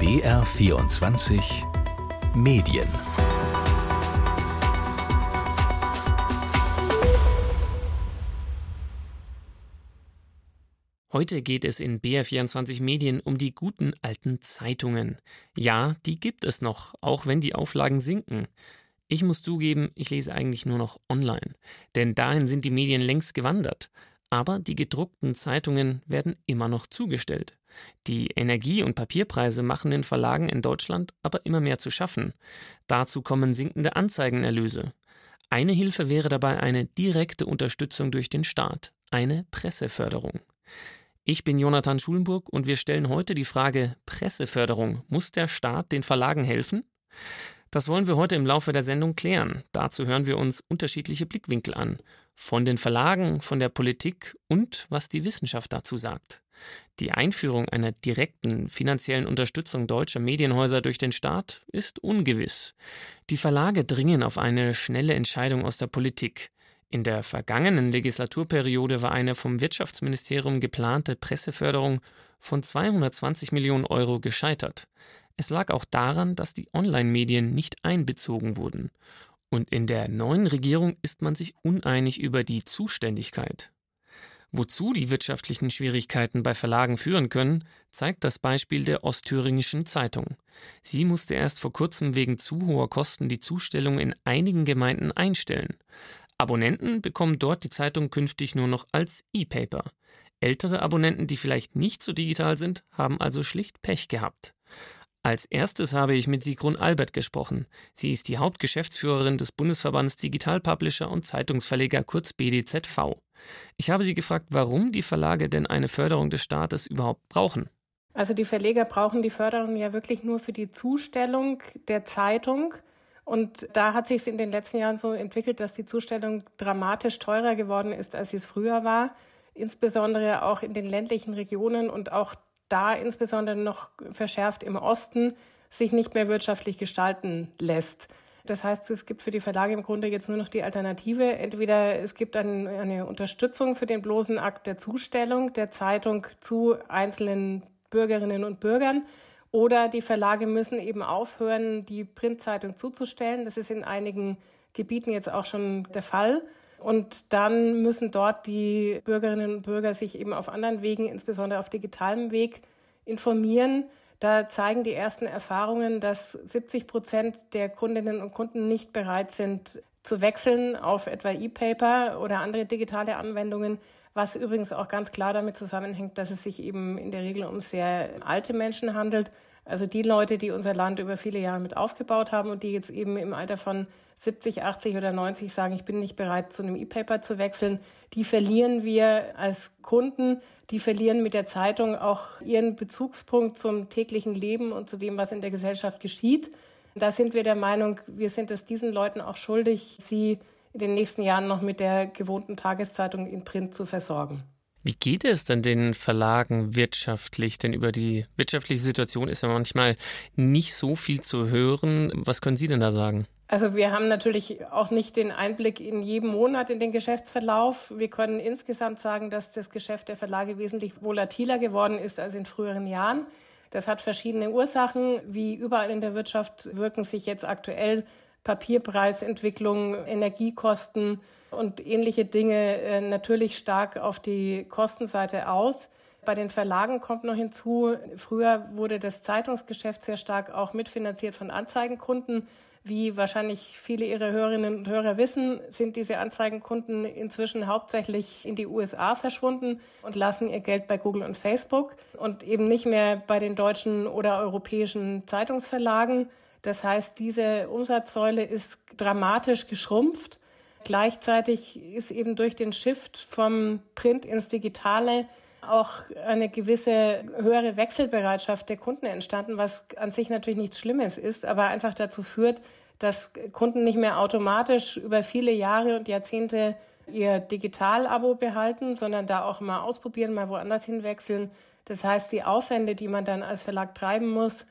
BR24 Medien Heute geht es in BR24 Medien um die guten alten Zeitungen. Ja, die gibt es noch, auch wenn die Auflagen sinken. Ich muss zugeben, ich lese eigentlich nur noch online, denn dahin sind die Medien längst gewandert. Aber die gedruckten Zeitungen werden immer noch zugestellt. Die Energie- und Papierpreise machen den Verlagen in Deutschland aber immer mehr zu schaffen. Dazu kommen sinkende Anzeigenerlöse. Eine Hilfe wäre dabei eine direkte Unterstützung durch den Staat, eine Presseförderung. Ich bin Jonathan Schulenburg und wir stellen heute die Frage Presseförderung. Muss der Staat den Verlagen helfen? Das wollen wir heute im Laufe der Sendung klären. Dazu hören wir uns unterschiedliche Blickwinkel an. Von den Verlagen, von der Politik und was die Wissenschaft dazu sagt. Die Einführung einer direkten finanziellen Unterstützung deutscher Medienhäuser durch den Staat ist ungewiss. Die Verlage dringen auf eine schnelle Entscheidung aus der Politik. In der vergangenen Legislaturperiode war eine vom Wirtschaftsministerium geplante Presseförderung von 220 Millionen Euro gescheitert. Es lag auch daran, dass die Online-Medien nicht einbezogen wurden. Und in der neuen Regierung ist man sich uneinig über die Zuständigkeit. Wozu die wirtschaftlichen Schwierigkeiten bei Verlagen führen können, zeigt das Beispiel der Ostthüringischen Zeitung. Sie musste erst vor kurzem wegen zu hoher Kosten die Zustellung in einigen Gemeinden einstellen. Abonnenten bekommen dort die Zeitung künftig nur noch als E-Paper. Ältere Abonnenten, die vielleicht nicht so digital sind, haben also schlicht Pech gehabt. Als erstes habe ich mit Sigrun Albert gesprochen. Sie ist die Hauptgeschäftsführerin des Bundesverbands Digital Publisher und Zeitungsverleger kurz BDZV. Ich habe sie gefragt, warum die Verlage denn eine Förderung des Staates überhaupt brauchen. Also die Verleger brauchen die Förderung ja wirklich nur für die Zustellung der Zeitung. Und da hat sich es in den letzten Jahren so entwickelt, dass die Zustellung dramatisch teurer geworden ist, als sie es früher war. Insbesondere auch in den ländlichen Regionen und auch da insbesondere noch verschärft im Osten sich nicht mehr wirtschaftlich gestalten lässt. Das heißt, es gibt für die Verlage im Grunde jetzt nur noch die Alternative. Entweder es gibt ein, eine Unterstützung für den bloßen Akt der Zustellung der Zeitung zu einzelnen Bürgerinnen und Bürgern oder die Verlage müssen eben aufhören, die Printzeitung zuzustellen. Das ist in einigen Gebieten jetzt auch schon der Fall. Und dann müssen dort die Bürgerinnen und Bürger sich eben auf anderen Wegen, insbesondere auf digitalem Weg, informieren. Da zeigen die ersten Erfahrungen, dass 70 Prozent der Kundinnen und Kunden nicht bereit sind, zu wechseln auf etwa E-Paper oder andere digitale Anwendungen, was übrigens auch ganz klar damit zusammenhängt, dass es sich eben in der Regel um sehr alte Menschen handelt. Also die Leute, die unser Land über viele Jahre mit aufgebaut haben und die jetzt eben im Alter von 70, 80 oder 90 sagen, ich bin nicht bereit, zu einem E-Paper zu wechseln, die verlieren wir als Kunden, die verlieren mit der Zeitung auch ihren Bezugspunkt zum täglichen Leben und zu dem, was in der Gesellschaft geschieht. Da sind wir der Meinung, wir sind es diesen Leuten auch schuldig, sie in den nächsten Jahren noch mit der gewohnten Tageszeitung in Print zu versorgen. Wie geht es denn den Verlagen wirtschaftlich? Denn über die wirtschaftliche Situation ist ja manchmal nicht so viel zu hören. Was können Sie denn da sagen? Also wir haben natürlich auch nicht den Einblick in jedem Monat in den Geschäftsverlauf. Wir können insgesamt sagen, dass das Geschäft der Verlage wesentlich volatiler geworden ist als in früheren Jahren. Das hat verschiedene Ursachen. Wie überall in der Wirtschaft wirken sich jetzt aktuell Papierpreisentwicklung, Energiekosten und ähnliche Dinge äh, natürlich stark auf die Kostenseite aus. Bei den Verlagen kommt noch hinzu, früher wurde das Zeitungsgeschäft sehr stark auch mitfinanziert von Anzeigenkunden. Wie wahrscheinlich viele Ihrer Hörerinnen und Hörer wissen, sind diese Anzeigenkunden inzwischen hauptsächlich in die USA verschwunden und lassen ihr Geld bei Google und Facebook und eben nicht mehr bei den deutschen oder europäischen Zeitungsverlagen. Das heißt, diese Umsatzsäule ist dramatisch geschrumpft. Gleichzeitig ist eben durch den Shift vom Print ins Digitale auch eine gewisse höhere Wechselbereitschaft der Kunden entstanden, was an sich natürlich nichts Schlimmes ist, aber einfach dazu führt, dass Kunden nicht mehr automatisch über viele Jahre und Jahrzehnte ihr Digital-Abo behalten, sondern da auch mal ausprobieren, mal woanders hinwechseln. Das heißt, die Aufwände, die man dann als Verlag treiben muss,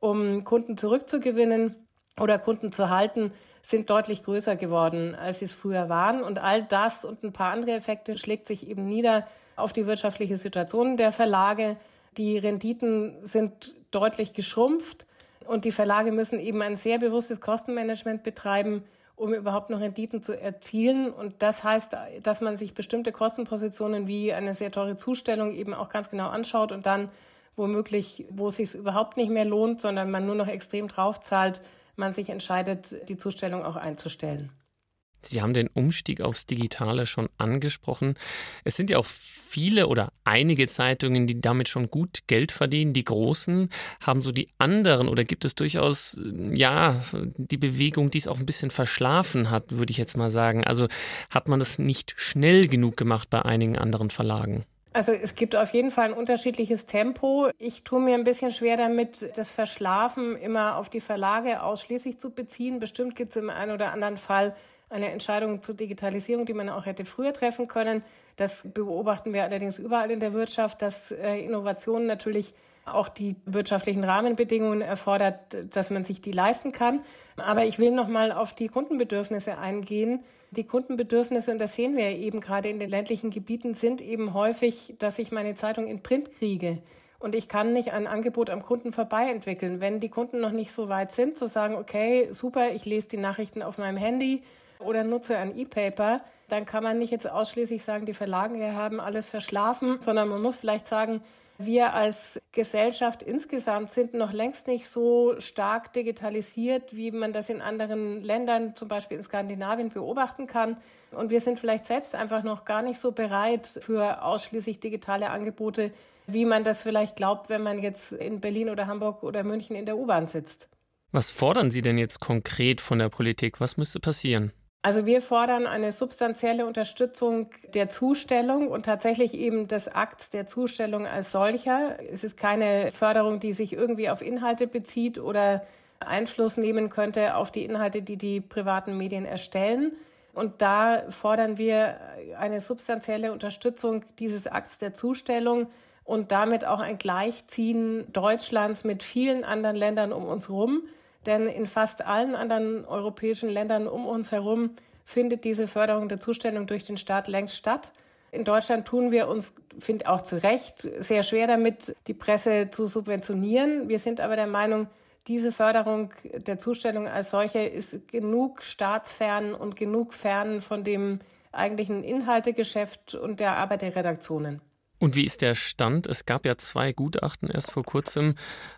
um Kunden zurückzugewinnen oder Kunden zu halten, sind deutlich größer geworden, als sie es früher waren. Und all das und ein paar andere Effekte schlägt sich eben nieder auf die wirtschaftliche Situation der Verlage. Die Renditen sind deutlich geschrumpft. Und die Verlage müssen eben ein sehr bewusstes Kostenmanagement betreiben, um überhaupt noch Renditen zu erzielen. Und das heißt, dass man sich bestimmte Kostenpositionen wie eine sehr teure Zustellung eben auch ganz genau anschaut und dann womöglich, wo es sich überhaupt nicht mehr lohnt, sondern man nur noch extrem draufzahlt, man sich entscheidet, die Zustellung auch einzustellen. Sie haben den Umstieg aufs Digitale schon angesprochen. Es sind ja auch viele oder einige Zeitungen, die damit schon gut Geld verdienen. Die großen haben so die anderen oder gibt es durchaus, ja, die Bewegung, die es auch ein bisschen verschlafen hat, würde ich jetzt mal sagen. Also hat man das nicht schnell genug gemacht bei einigen anderen Verlagen? Also es gibt auf jeden Fall ein unterschiedliches Tempo. Ich tue mir ein bisschen schwer damit, das Verschlafen immer auf die Verlage ausschließlich zu beziehen. Bestimmt gibt es im einen oder anderen Fall eine Entscheidung zur Digitalisierung, die man auch hätte früher treffen können. Das beobachten wir allerdings überall in der Wirtschaft, dass äh, Innovation natürlich auch die wirtschaftlichen Rahmenbedingungen erfordert, dass man sich die leisten kann. Aber ich will noch mal auf die Kundenbedürfnisse eingehen. Die Kundenbedürfnisse, und das sehen wir eben gerade in den ländlichen Gebieten, sind eben häufig, dass ich meine Zeitung in Print kriege. Und ich kann nicht ein Angebot am Kunden vorbei entwickeln. Wenn die Kunden noch nicht so weit sind, zu sagen, okay, super, ich lese die Nachrichten auf meinem Handy, oder nutze ein E-Paper, dann kann man nicht jetzt ausschließlich sagen, die Verlage haben alles verschlafen, sondern man muss vielleicht sagen, wir als Gesellschaft insgesamt sind noch längst nicht so stark digitalisiert, wie man das in anderen Ländern, zum Beispiel in Skandinavien, beobachten kann. Und wir sind vielleicht selbst einfach noch gar nicht so bereit für ausschließlich digitale Angebote, wie man das vielleicht glaubt, wenn man jetzt in Berlin oder Hamburg oder München in der U-Bahn sitzt. Was fordern Sie denn jetzt konkret von der Politik? Was müsste passieren? Also wir fordern eine substanzielle Unterstützung der Zustellung und tatsächlich eben des Akts der Zustellung als solcher. Es ist keine Förderung, die sich irgendwie auf Inhalte bezieht oder Einfluss nehmen könnte auf die Inhalte, die die privaten Medien erstellen. Und da fordern wir eine substanzielle Unterstützung dieses Akts der Zustellung und damit auch ein Gleichziehen Deutschlands mit vielen anderen Ländern um uns herum. Denn in fast allen anderen europäischen Ländern um uns herum findet diese Förderung der Zustellung durch den Staat längst statt. In Deutschland tun wir uns, finde auch zu Recht, sehr schwer damit, die Presse zu subventionieren. Wir sind aber der Meinung, diese Förderung der Zustellung als solche ist genug staatsfern und genug fern von dem eigentlichen Inhaltegeschäft und der Arbeit der Redaktionen. Und wie ist der Stand? Es gab ja zwei Gutachten erst vor kurzem,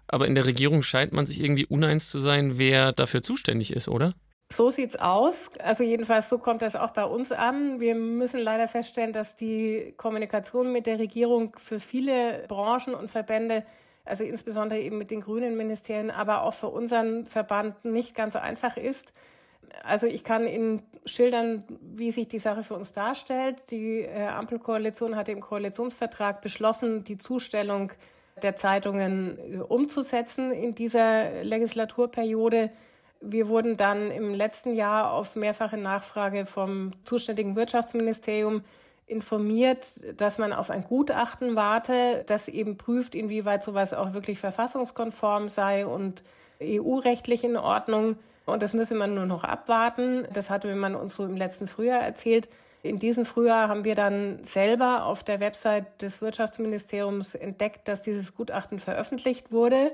aber in der Regierung scheint man sich irgendwie uneins zu sein, wer dafür zuständig ist, oder? So sieht's aus. Also jedenfalls so kommt das auch bei uns an. Wir müssen leider feststellen, dass die Kommunikation mit der Regierung für viele Branchen und Verbände, also insbesondere eben mit den grünen Ministerien, aber auch für unseren Verband nicht ganz einfach ist. Also ich kann Ihnen schildern, wie sich die Sache für uns darstellt. Die äh, Ampelkoalition hatte im Koalitionsvertrag beschlossen, die Zustellung der Zeitungen äh, umzusetzen in dieser Legislaturperiode. Wir wurden dann im letzten Jahr auf mehrfache Nachfrage vom zuständigen Wirtschaftsministerium informiert, dass man auf ein Gutachten warte, das eben prüft, inwieweit sowas auch wirklich verfassungskonform sei und EU-rechtlich in Ordnung. Und das müsse man nur noch abwarten. Das hatte man uns so im letzten Frühjahr erzählt. In diesem Frühjahr haben wir dann selber auf der Website des Wirtschaftsministeriums entdeckt, dass dieses Gutachten veröffentlicht wurde.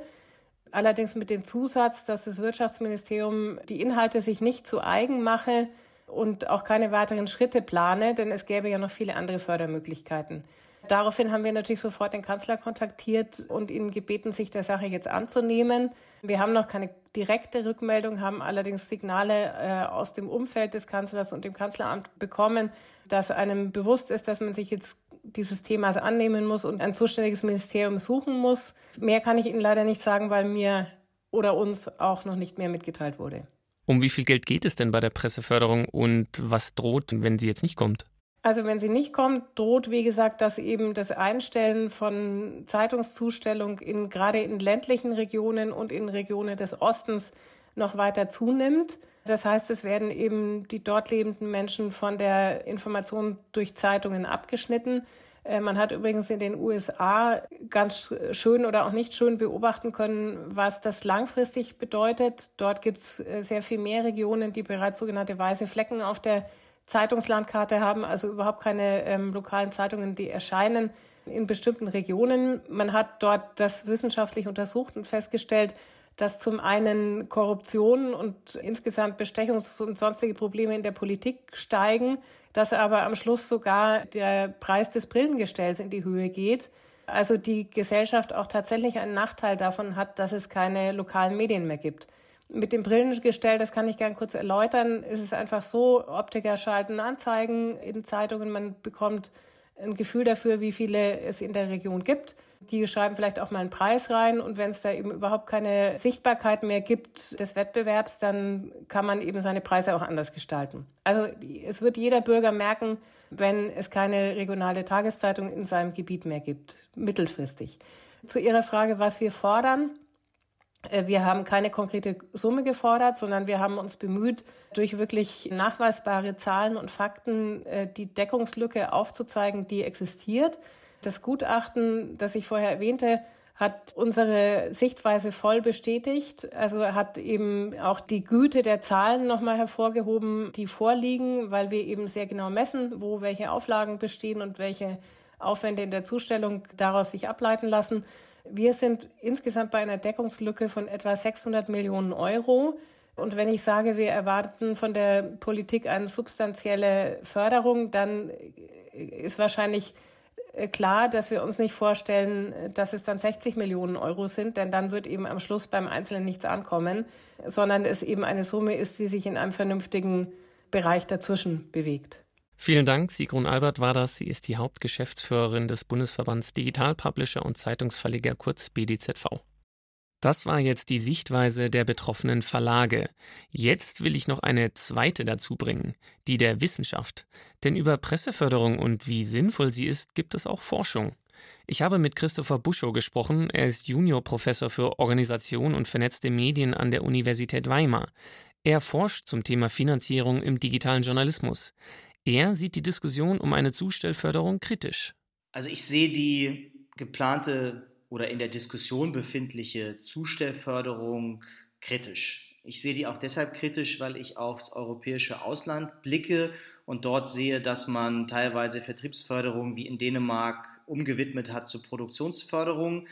Allerdings mit dem Zusatz, dass das Wirtschaftsministerium die Inhalte sich nicht zu eigen mache und auch keine weiteren Schritte plane, denn es gäbe ja noch viele andere Fördermöglichkeiten. Daraufhin haben wir natürlich sofort den Kanzler kontaktiert und ihn gebeten, sich der Sache jetzt anzunehmen. Wir haben noch keine direkte Rückmeldung, haben allerdings Signale äh, aus dem Umfeld des Kanzlers und dem Kanzleramt bekommen, dass einem bewusst ist, dass man sich jetzt dieses Themas annehmen muss und ein zuständiges Ministerium suchen muss. Mehr kann ich Ihnen leider nicht sagen, weil mir oder uns auch noch nicht mehr mitgeteilt wurde. Um wie viel Geld geht es denn bei der Presseförderung und was droht, wenn sie jetzt nicht kommt? Also wenn sie nicht kommt, droht, wie gesagt, dass eben das Einstellen von Zeitungszustellung in, gerade in ländlichen Regionen und in Regionen des Ostens noch weiter zunimmt. Das heißt, es werden eben die dort lebenden Menschen von der Information durch Zeitungen abgeschnitten. Äh, man hat übrigens in den USA ganz schön oder auch nicht schön beobachten können, was das langfristig bedeutet. Dort gibt es äh, sehr viel mehr Regionen, die bereits sogenannte weiße Flecken auf der Zeitungslandkarte haben, also überhaupt keine ähm, lokalen Zeitungen, die erscheinen. in bestimmten Regionen. Man hat dort das wissenschaftlich untersucht und festgestellt, dass zum einen Korruption und insgesamt Bestechungs- und sonstige Probleme in der Politik steigen, dass aber am Schluss sogar der Preis des Brillengestells in die Höhe geht. Also die Gesellschaft auch tatsächlich einen Nachteil davon hat, dass es keine lokalen Medien mehr gibt. Mit dem Brillengestell, das kann ich gern kurz erläutern, ist es einfach so, Optiker schalten Anzeigen in Zeitungen, man bekommt ein Gefühl dafür, wie viele es in der Region gibt. Die schreiben vielleicht auch mal einen Preis rein und wenn es da eben überhaupt keine Sichtbarkeit mehr gibt des Wettbewerbs, dann kann man eben seine Preise auch anders gestalten. Also es wird jeder Bürger merken, wenn es keine regionale Tageszeitung in seinem Gebiet mehr gibt, mittelfristig. Zu Ihrer Frage, was wir fordern. Äh, wir haben keine konkrete Summe gefordert, sondern wir haben uns bemüht, durch wirklich nachweisbare Zahlen und Fakten äh, die Deckungslücke aufzuzeigen, die existiert. Das Gutachten, das ich vorher erwähnte, hat unsere Sichtweise voll bestätigt. Also hat eben auch die Güte der Zahlen nochmal hervorgehoben, die vorliegen, weil wir eben sehr genau messen, wo welche Auflagen bestehen und welche Aufwände in der Zustellung daraus sich ableiten lassen. Wir sind insgesamt bei einer Deckungslücke von etwa 600 Millionen Euro. Und wenn ich sage, wir erwarten von der Politik eine substanzielle Förderung, dann ist wahrscheinlich äh, klar, dass wir uns nicht vorstellen, dass es dann 60 Millionen Euro sind, denn dann wird eben am Schluss beim Einzelnen nichts ankommen, sondern es eben eine Summe ist, die sich in einem vernünftigen Bereich dazwischen bewegt. Vielen Dank, Sigrun Albert war das. Sie ist die Hauptgeschäftsführerin des Bundesverbands Digital Publisher und Zeitungsverleger kurz BDZV. Das war jetzt die Sichtweise der betroffenen Verlage. Jetzt will ich noch eine zweite dazu bringen, die der Wissenschaft. Denn über Presseförderung und wie sinnvoll sie ist, gibt es auch Forschung. Ich habe mit Christopher Buschow gesprochen. Er ist Juniorprofessor für Organisation und vernetzte Medien an der Universität Weimar. Er forscht zum Thema Finanzierung im digitalen Journalismus. Er sieht die Diskussion um eine Zustellförderung kritisch. Also ich sehe die geplante oder in der Diskussion befindliche Zustellförderung kritisch. Ich sehe die auch deshalb kritisch, weil ich aufs europäische Ausland blicke und dort sehe, dass man teilweise Vertriebsförderung wie in Dänemark umgewidmet hat zur Produktionsförderung.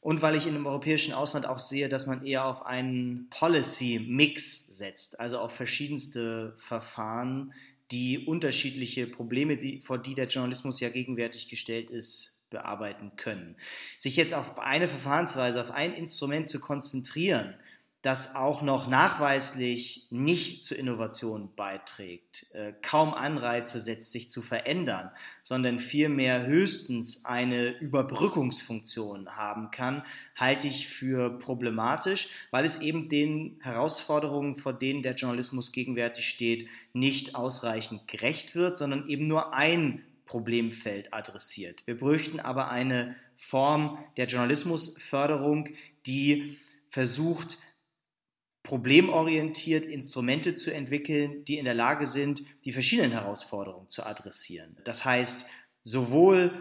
Und weil ich in dem europäischen Ausland auch sehe, dass man eher auf einen Policy-Mix setzt, also auf verschiedenste Verfahren, die unterschiedliche Probleme, die, vor die der Journalismus ja gegenwärtig gestellt ist, bearbeiten können. Sich jetzt auf eine Verfahrensweise, auf ein Instrument zu konzentrieren, das auch noch nachweislich nicht zur Innovation beiträgt, äh, kaum Anreize setzt, sich zu verändern, sondern vielmehr höchstens eine Überbrückungsfunktion haben kann, halte ich für problematisch, weil es eben den Herausforderungen, vor denen der Journalismus gegenwärtig steht, nicht ausreichend gerecht wird, sondern eben nur ein Problemfeld adressiert. Wir bräuchten aber eine Form der Journalismusförderung, die versucht, problemorientiert Instrumente zu entwickeln, die in der Lage sind, die verschiedenen Herausforderungen zu adressieren. Das heißt, sowohl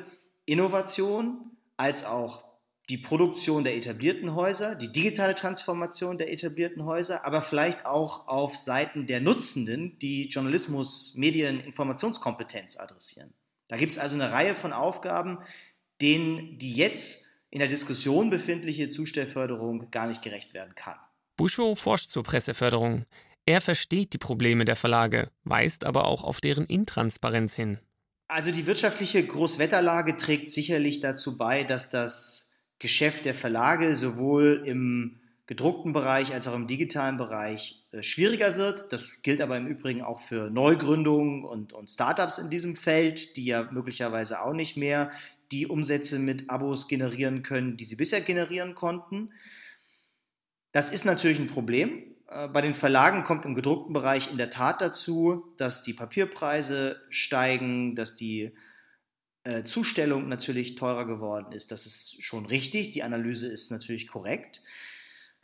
Innovation als auch die Produktion der etablierten Häuser, die digitale Transformation der etablierten Häuser, aber vielleicht auch auf Seiten der Nutzenden, die Journalismus, Medien, Informationskompetenz adressieren. Da gibt es also eine Reihe von Aufgaben, denen die jetzt in der Diskussion befindliche Zustellförderung gar nicht gerecht werden kann. Buschow forscht zur Presseförderung. Er versteht die Probleme der Verlage, weist aber auch auf deren Intransparenz hin. Also die wirtschaftliche Großwetterlage trägt sicherlich dazu bei, dass das Geschäft der Verlage sowohl im gedruckten Bereich als auch im digitalen Bereich äh, schwieriger wird. Das gilt aber im Übrigen auch für Neugründungen und, und Startups in diesem Feld, die ja möglicherweise auch nicht mehr die Umsätze mit Abos generieren können, die sie bisher generieren konnten. Das ist natürlich ein Problem. Äh, bei den Verlagen kommt im gedruckten Bereich in der Tat dazu, dass die Papierpreise steigen, dass die äh, Zustellung natürlich teurer geworden ist. Das ist schon richtig. Die Analyse ist natürlich korrekt.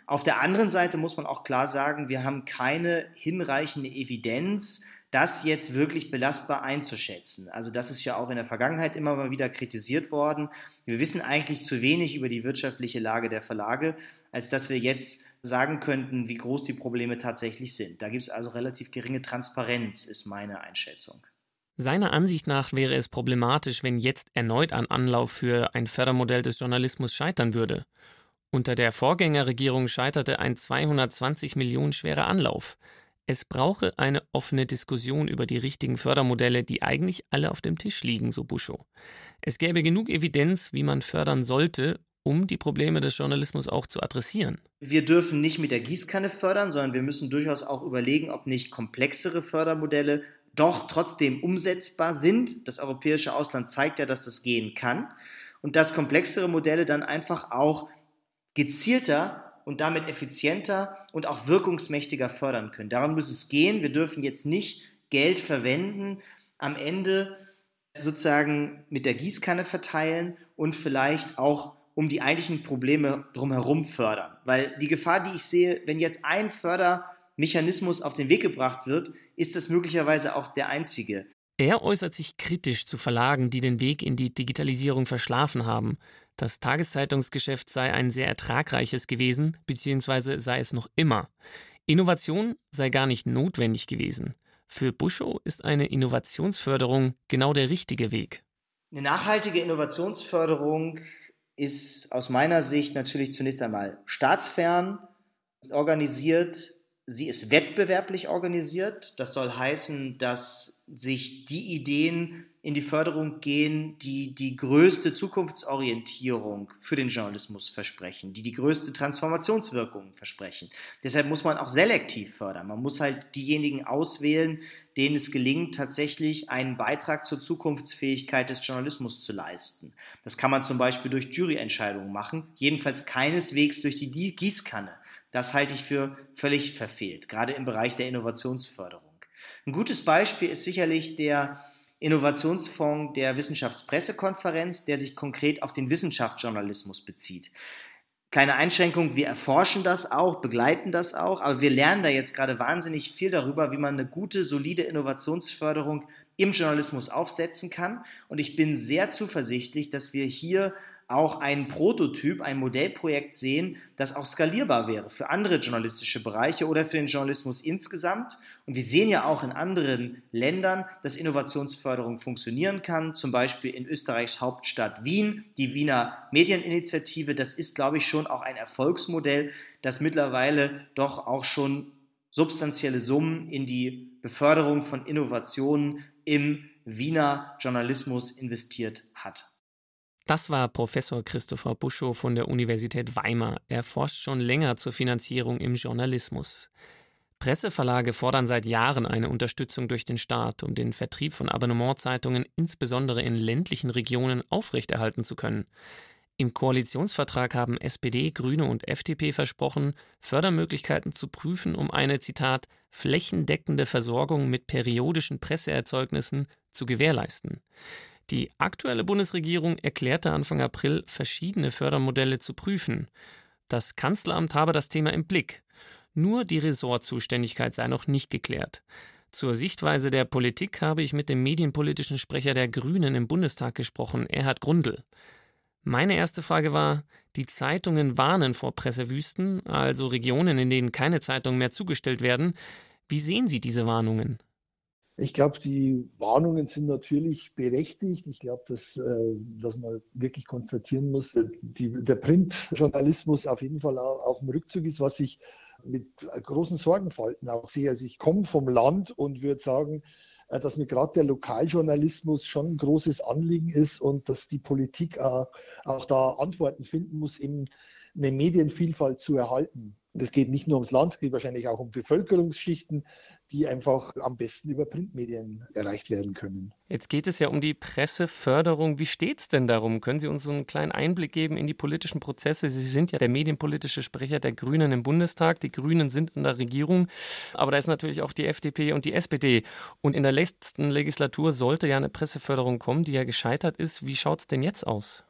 Auf der anderen Seite muss man auch klar sagen, wir haben keine hinreichende Evidenz, das jetzt wirklich belastbar einzuschätzen. Also das ist ja auch in der Vergangenheit immer mal wieder kritisiert worden. Wir wissen eigentlich zu wenig über die wirtschaftliche Lage der Verlage, als dass wir jetzt sagen könnten, wie groß die Probleme tatsächlich sind. Da gibt es also relativ geringe Transparenz, ist meine Einschätzung. Seiner Ansicht nach wäre es problematisch, wenn jetzt erneut ein Anlauf für ein Fördermodell des Journalismus scheitern würde. Unter der Vorgängerregierung scheiterte ein 220 Millionen schwerer Anlauf. Es brauche eine offene Diskussion über die richtigen Fördermodelle, die eigentlich alle auf dem Tisch liegen, so Buschow. Es gäbe genug Evidenz, wie man fördern sollte, um die Probleme des Journalismus auch zu adressieren. Wir dürfen nicht mit der Gießkanne fördern, sondern wir müssen durchaus auch überlegen, ob nicht komplexere Fördermodelle doch trotzdem umsetzbar sind. Das europäische Ausland zeigt ja, dass das gehen kann. Und dass komplexere Modelle dann einfach auch gezielter und damit effizienter und auch wirkungsmächtiger fördern können. Darum muss es gehen. Wir dürfen jetzt nicht Geld verwenden, am Ende sozusagen mit der Gießkanne verteilen und vielleicht auch um die eigentlichen Probleme drumherum fördern. Weil die Gefahr, die ich sehe, wenn jetzt ein Förder Mechanismus auf den Weg gebracht wird, ist das möglicherweise auch der einzige. Er äußert sich kritisch zu Verlagen, die den Weg in die Digitalisierung verschlafen haben. Das Tageszeitungsgeschäft sei ein sehr ertragreiches gewesen, beziehungsweise sei es noch immer. Innovation sei gar nicht notwendig gewesen. Für Buschow ist eine Innovationsförderung genau der richtige Weg. Eine nachhaltige Innovationsförderung ist aus meiner Sicht natürlich zunächst einmal staatsfern, organisiert, Sie ist wettbewerblich organisiert. Das soll heißen, dass sich die Ideen in die Förderung gehen, die die größte Zukunftsorientierung für den Journalismus versprechen, die die größte Transformationswirkung versprechen. Deshalb muss man auch selektiv fördern. Man muss halt diejenigen auswählen, denen es gelingt, tatsächlich einen Beitrag zur Zukunftsfähigkeit des Journalismus zu leisten. Das kann man zum Beispiel durch Juryentscheidungen machen, jedenfalls keineswegs durch die Gießkanne. Das halte ich für völlig verfehlt, gerade im Bereich der Innovationsförderung. Ein gutes Beispiel ist sicherlich der Innovationsfonds der Wissenschaftspressekonferenz, der sich konkret auf den Wissenschaftsjournalismus bezieht. Kleine Einschränkung, wir erforschen das auch, begleiten das auch, aber wir lernen da jetzt gerade wahnsinnig viel darüber, wie man eine gute, solide Innovationsförderung im Journalismus aufsetzen kann. Und ich bin sehr zuversichtlich, dass wir hier auch ein Prototyp, ein Modellprojekt sehen, das auch skalierbar wäre für andere journalistische Bereiche oder für den Journalismus insgesamt. Und wir sehen ja auch in anderen Ländern, dass Innovationsförderung funktionieren kann, zum Beispiel in Österreichs Hauptstadt Wien, die Wiener Medieninitiative. Das ist, glaube ich, schon auch ein Erfolgsmodell, das mittlerweile doch auch schon substanzielle Summen in die Beförderung von Innovationen im Wiener Journalismus investiert hat. Das war Professor Christopher Buschow von der Universität Weimar. Er forscht schon länger zur Finanzierung im Journalismus. Presseverlage fordern seit Jahren eine Unterstützung durch den Staat, um den Vertrieb von Abonnementzeitungen insbesondere in ländlichen Regionen aufrechterhalten zu können. Im Koalitionsvertrag haben SPD, Grüne und FDP versprochen, Fördermöglichkeiten zu prüfen, um eine Zitat flächendeckende Versorgung mit periodischen Presseerzeugnissen zu gewährleisten. Die aktuelle Bundesregierung erklärte Anfang April, verschiedene Fördermodelle zu prüfen. Das Kanzleramt habe das Thema im Blick. Nur die Ressortzuständigkeit sei noch nicht geklärt. Zur Sichtweise der Politik habe ich mit dem medienpolitischen Sprecher der Grünen im Bundestag gesprochen, Erhard Grundl. Meine erste Frage war, die Zeitungen warnen vor Pressewüsten, also Regionen, in denen keine Zeitungen mehr zugestellt werden. Wie sehen Sie diese Warnungen? Ich glaube, die Warnungen sind natürlich berechtigt. Ich glaube, dass, äh, dass man wirklich konstatieren muss, die, der Printjournalismus auf jeden Fall auf dem Rückzug ist, was ich mit großen Sorgenfalten auch sehe. Also ich komme vom Land und würde sagen, äh, dass mir gerade der Lokaljournalismus schon ein großes Anliegen ist und dass die Politik auch, auch da Antworten finden muss, eben eine Medienvielfalt zu erhalten. Das geht nicht nur ums Land, es geht wahrscheinlich auch um Bevölkerungsschichten, die einfach am besten über Printmedien erreicht werden können. Jetzt geht es ja um die Presseförderung. Wie steht es denn darum? Können Sie uns so einen kleinen Einblick geben in die politischen Prozesse? Sie sind ja der medienpolitische Sprecher der Grünen im Bundestag. Die Grünen sind in der Regierung, aber da ist natürlich auch die FDP und die SPD. Und in der letzten Legislatur sollte ja eine Presseförderung kommen, die ja gescheitert ist. Wie schaut es denn jetzt aus?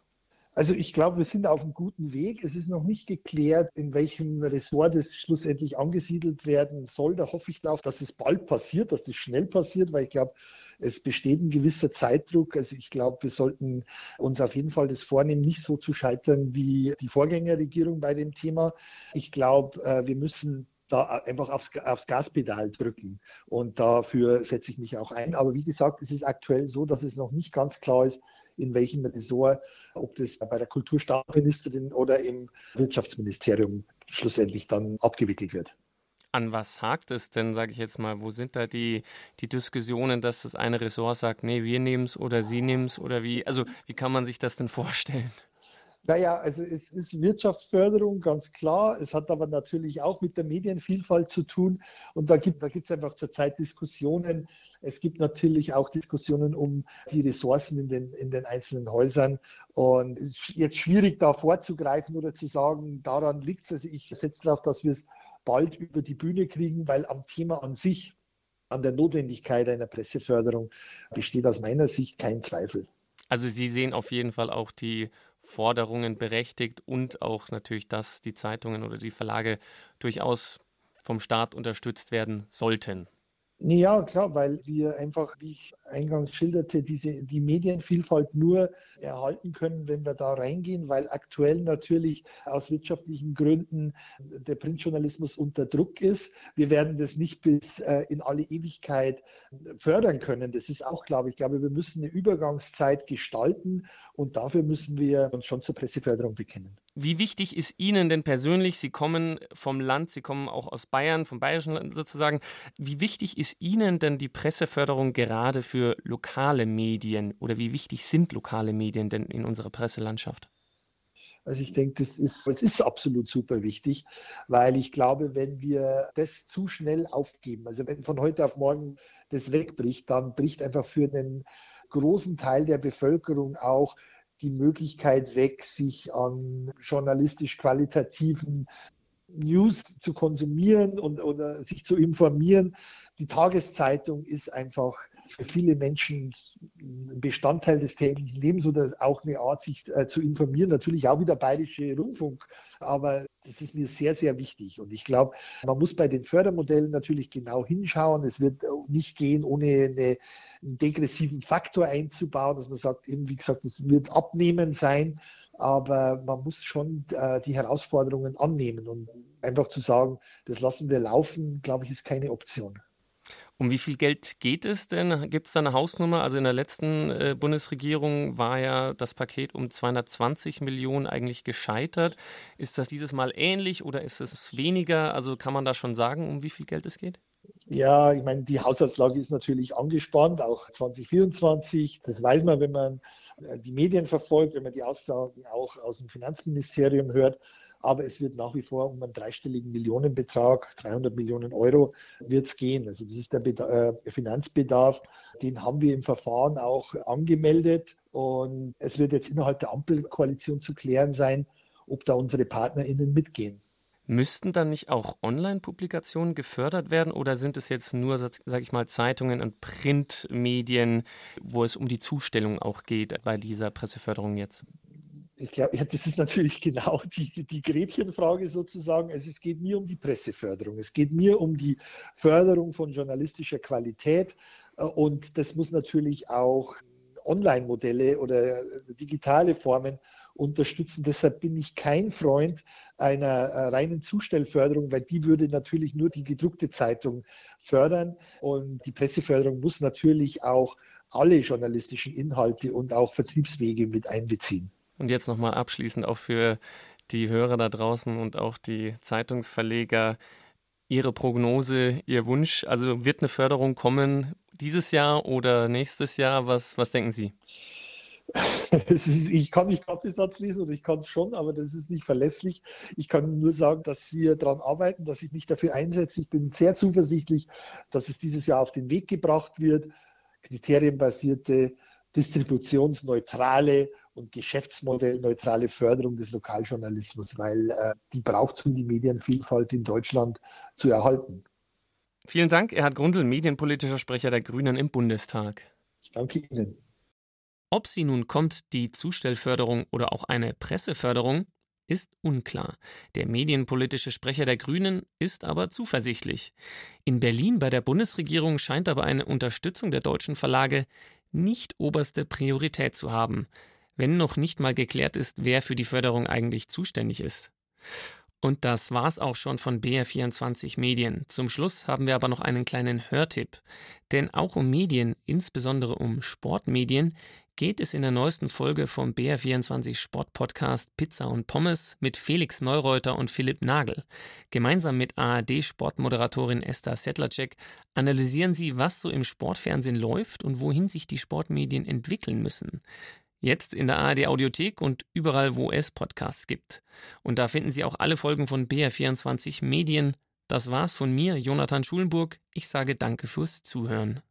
Also ich glaube, wir sind auf einem guten Weg. Es ist noch nicht geklärt, in welchem Ressort es schlussendlich angesiedelt werden soll. Da hoffe ich darauf, dass es bald passiert, dass es schnell passiert, weil ich glaube, es besteht ein gewisser Zeitdruck. Also ich glaube, wir sollten uns auf jeden Fall das vornehmen, nicht so zu scheitern wie die Vorgängerregierung bei dem Thema. Ich glaube, äh, wir müssen da einfach aufs, aufs Gaspedal drücken. Und dafür setze ich mich auch ein. Aber wie gesagt, es ist aktuell so, dass es noch nicht ganz klar ist, in welchem Ressort, ob das bei der Kulturstaatsministerin oder im Wirtschaftsministerium schlussendlich dann abgewickelt wird. An was hakt es denn, sage ich jetzt mal? Wo sind da die, die Diskussionen, dass das eine Ressort sagt, nee, wir nehmen es oder Sie nehmen es oder wie? Also wie kann man sich das denn vorstellen? Naja, also es ist Wirtschaftsförderung, ganz klar. Es hat aber natürlich auch mit der Medienvielfalt zu tun. Und da gibt es einfach zurzeit Diskussionen. Es gibt natürlich auch Diskussionen um die Ressourcen in den, in den einzelnen Häusern. Und es ist jetzt schwierig, da vorzugreifen oder zu sagen, daran liegt es. Also ich setze darauf, dass wir es bald über die Bühne kriegen, weil am Thema an sich, an der Notwendigkeit einer Presseförderung besteht aus meiner Sicht kein Zweifel. Also Sie sehen auf jeden Fall auch die Forderungen berechtigt und auch natürlich, dass die Zeitungen oder die Verlage durchaus vom Staat unterstützt werden sollten. Ja, klar, weil wir einfach, wie ich eingangs schilderte, diese, die Medienvielfalt nur erhalten können, wenn wir da reingehen, weil aktuell natürlich aus wirtschaftlichen Gründen der Printjournalismus unter Druck ist. Wir werden das nicht bis äh, in alle Ewigkeit fördern können. Das ist auch klar. Ich glaube, wir müssen eine Übergangszeit gestalten und dafür müssen wir uns schon zur Presseförderung bekennen. Wie wichtig ist Ihnen denn persönlich, Sie kommen vom Land, Sie kommen auch aus Bayern, vom bayerischen Land sozusagen, wie wichtig ist Ihnen denn die Presseförderung gerade für lokale Medien oder wie wichtig sind lokale Medien denn in unserer Presselandschaft? Also ich denke, das ist, das ist absolut super wichtig, weil ich glaube, wenn wir das zu schnell aufgeben, also wenn von heute auf morgen das wegbricht, dann bricht einfach für einen großen Teil der Bevölkerung auch die Möglichkeit weg, sich an journalistisch qualitativen News zu konsumieren und oder sich zu informieren. Die Tageszeitung ist einfach für viele Menschen ein Bestandteil des täglichen Lebens oder auch eine Art, sich äh, zu informieren. Natürlich auch wieder bayerische Rundfunk, aber das ist mir sehr, sehr wichtig. Und ich glaube, man muss bei den Fördermodellen natürlich genau hinschauen. Es wird nicht gehen, ohne eine, einen degressiven Faktor einzubauen, dass man sagt, eben wie gesagt, es wird abnehmen sein, aber man muss schon äh, die Herausforderungen annehmen und einfach zu sagen, das lassen wir laufen, glaube ich, ist keine Option. Um wie viel Geld geht es denn? Gibt es da eine Hausnummer? Also in der letzten äh, Bundesregierung war ja das Paket um 220 Millionen eigentlich gescheitert. Ist das dieses Mal ähnlich oder ist es weniger? Also kann man da schon sagen, um wie viel Geld es geht? Ja, ich meine, die Haushaltslage ist natürlich angespannt, auch 2024. Das weiß man, wenn man äh, die Medien verfolgt, wenn man die Aussagen auch aus dem Finanzministerium hört aber es wird nach wie vor um einen dreistelligen Millionenbetrag, 300 Millionen Euro, wird es gehen. Also das ist der Bedarf, äh, Finanzbedarf, den haben wir im Verfahren auch angemeldet und es wird jetzt innerhalb der Ampelkoalition zu klären sein, ob da unsere PartnerInnen mitgehen. Müssten dann nicht auch Online-Publikationen gefördert werden oder sind es jetzt nur, sage ich mal, Zeitungen und Printmedien, wo es um die Zustellung auch geht bei dieser Presseförderung jetzt? Ich glaube, das ist natürlich genau die, die Gretchenfrage sozusagen. Also es geht mir um die Presseförderung. Es geht mir um die Förderung von journalistischer Qualität. Äh, und das muss natürlich auch Online-Modelle oder digitale Formen unterstützen. Deshalb bin ich kein Freund einer äh, reinen Zustellförderung, weil die würde natürlich nur die gedruckte Zeitung fördern. Und die Presseförderung muss natürlich auch alle journalistischen Inhalte und auch Vertriebswege mit einbeziehen. Und jetzt nochmal abschließend auch für die Hörer da draußen und auch die Zeitungsverleger. Ihre Prognose, Ihr Wunsch, also wird eine Förderung kommen dieses Jahr oder nächstes Jahr? Was, was denken Sie? Ich kann nicht Kaffeesatz lesen oder ich kann es schon, aber das ist nicht verlässlich. Ich kann nur sagen, dass wir daran arbeiten, dass ich mich dafür einsetze. Ich bin sehr zuversichtlich, dass es dieses Jahr auf den Weg gebracht wird. Kriterienbasierte distributionsneutrale und geschäftsmodellneutrale Förderung des Lokaljournalismus, weil äh, die braucht es, um die Medienvielfalt in Deutschland zu erhalten. Vielen Dank, Erhard Grundl, medienpolitischer Sprecher der Grünen im Bundestag. Ich danke Ihnen. Ob sie nun kommt, die Zustellförderung oder auch eine Presseförderung, ist unklar. Der medienpolitische Sprecher der Grünen ist aber zuversichtlich. In Berlin bei der Bundesregierung scheint aber eine Unterstützung der deutschen Verlage nicht oberste Priorität zu haben, wenn noch nicht mal geklärt ist, wer für die Förderung eigentlich zuständig ist. Und das war's auch schon von BR24 Medien. Zum Schluss haben wir aber noch einen kleinen Hörtipp. Denn auch um Medien, insbesondere um Sportmedien, geht es in der neuesten Folge vom BR24 Sportpodcast Pizza und Pommes mit Felix Neureuter und Philipp Nagel. Gemeinsam mit ARD-Sportmoderatorin Esther Sedlacek analysieren sie, was so im Sportfernsehen läuft und wohin sich die Sportmedien entwickeln müssen. Jetzt in der ARD Audiothek und überall, wo es Podcasts gibt. Und da finden Sie auch alle Folgen von BR24 Medien. Das war's von mir, Jonathan Schulenburg. Ich sage danke fürs Zuhören.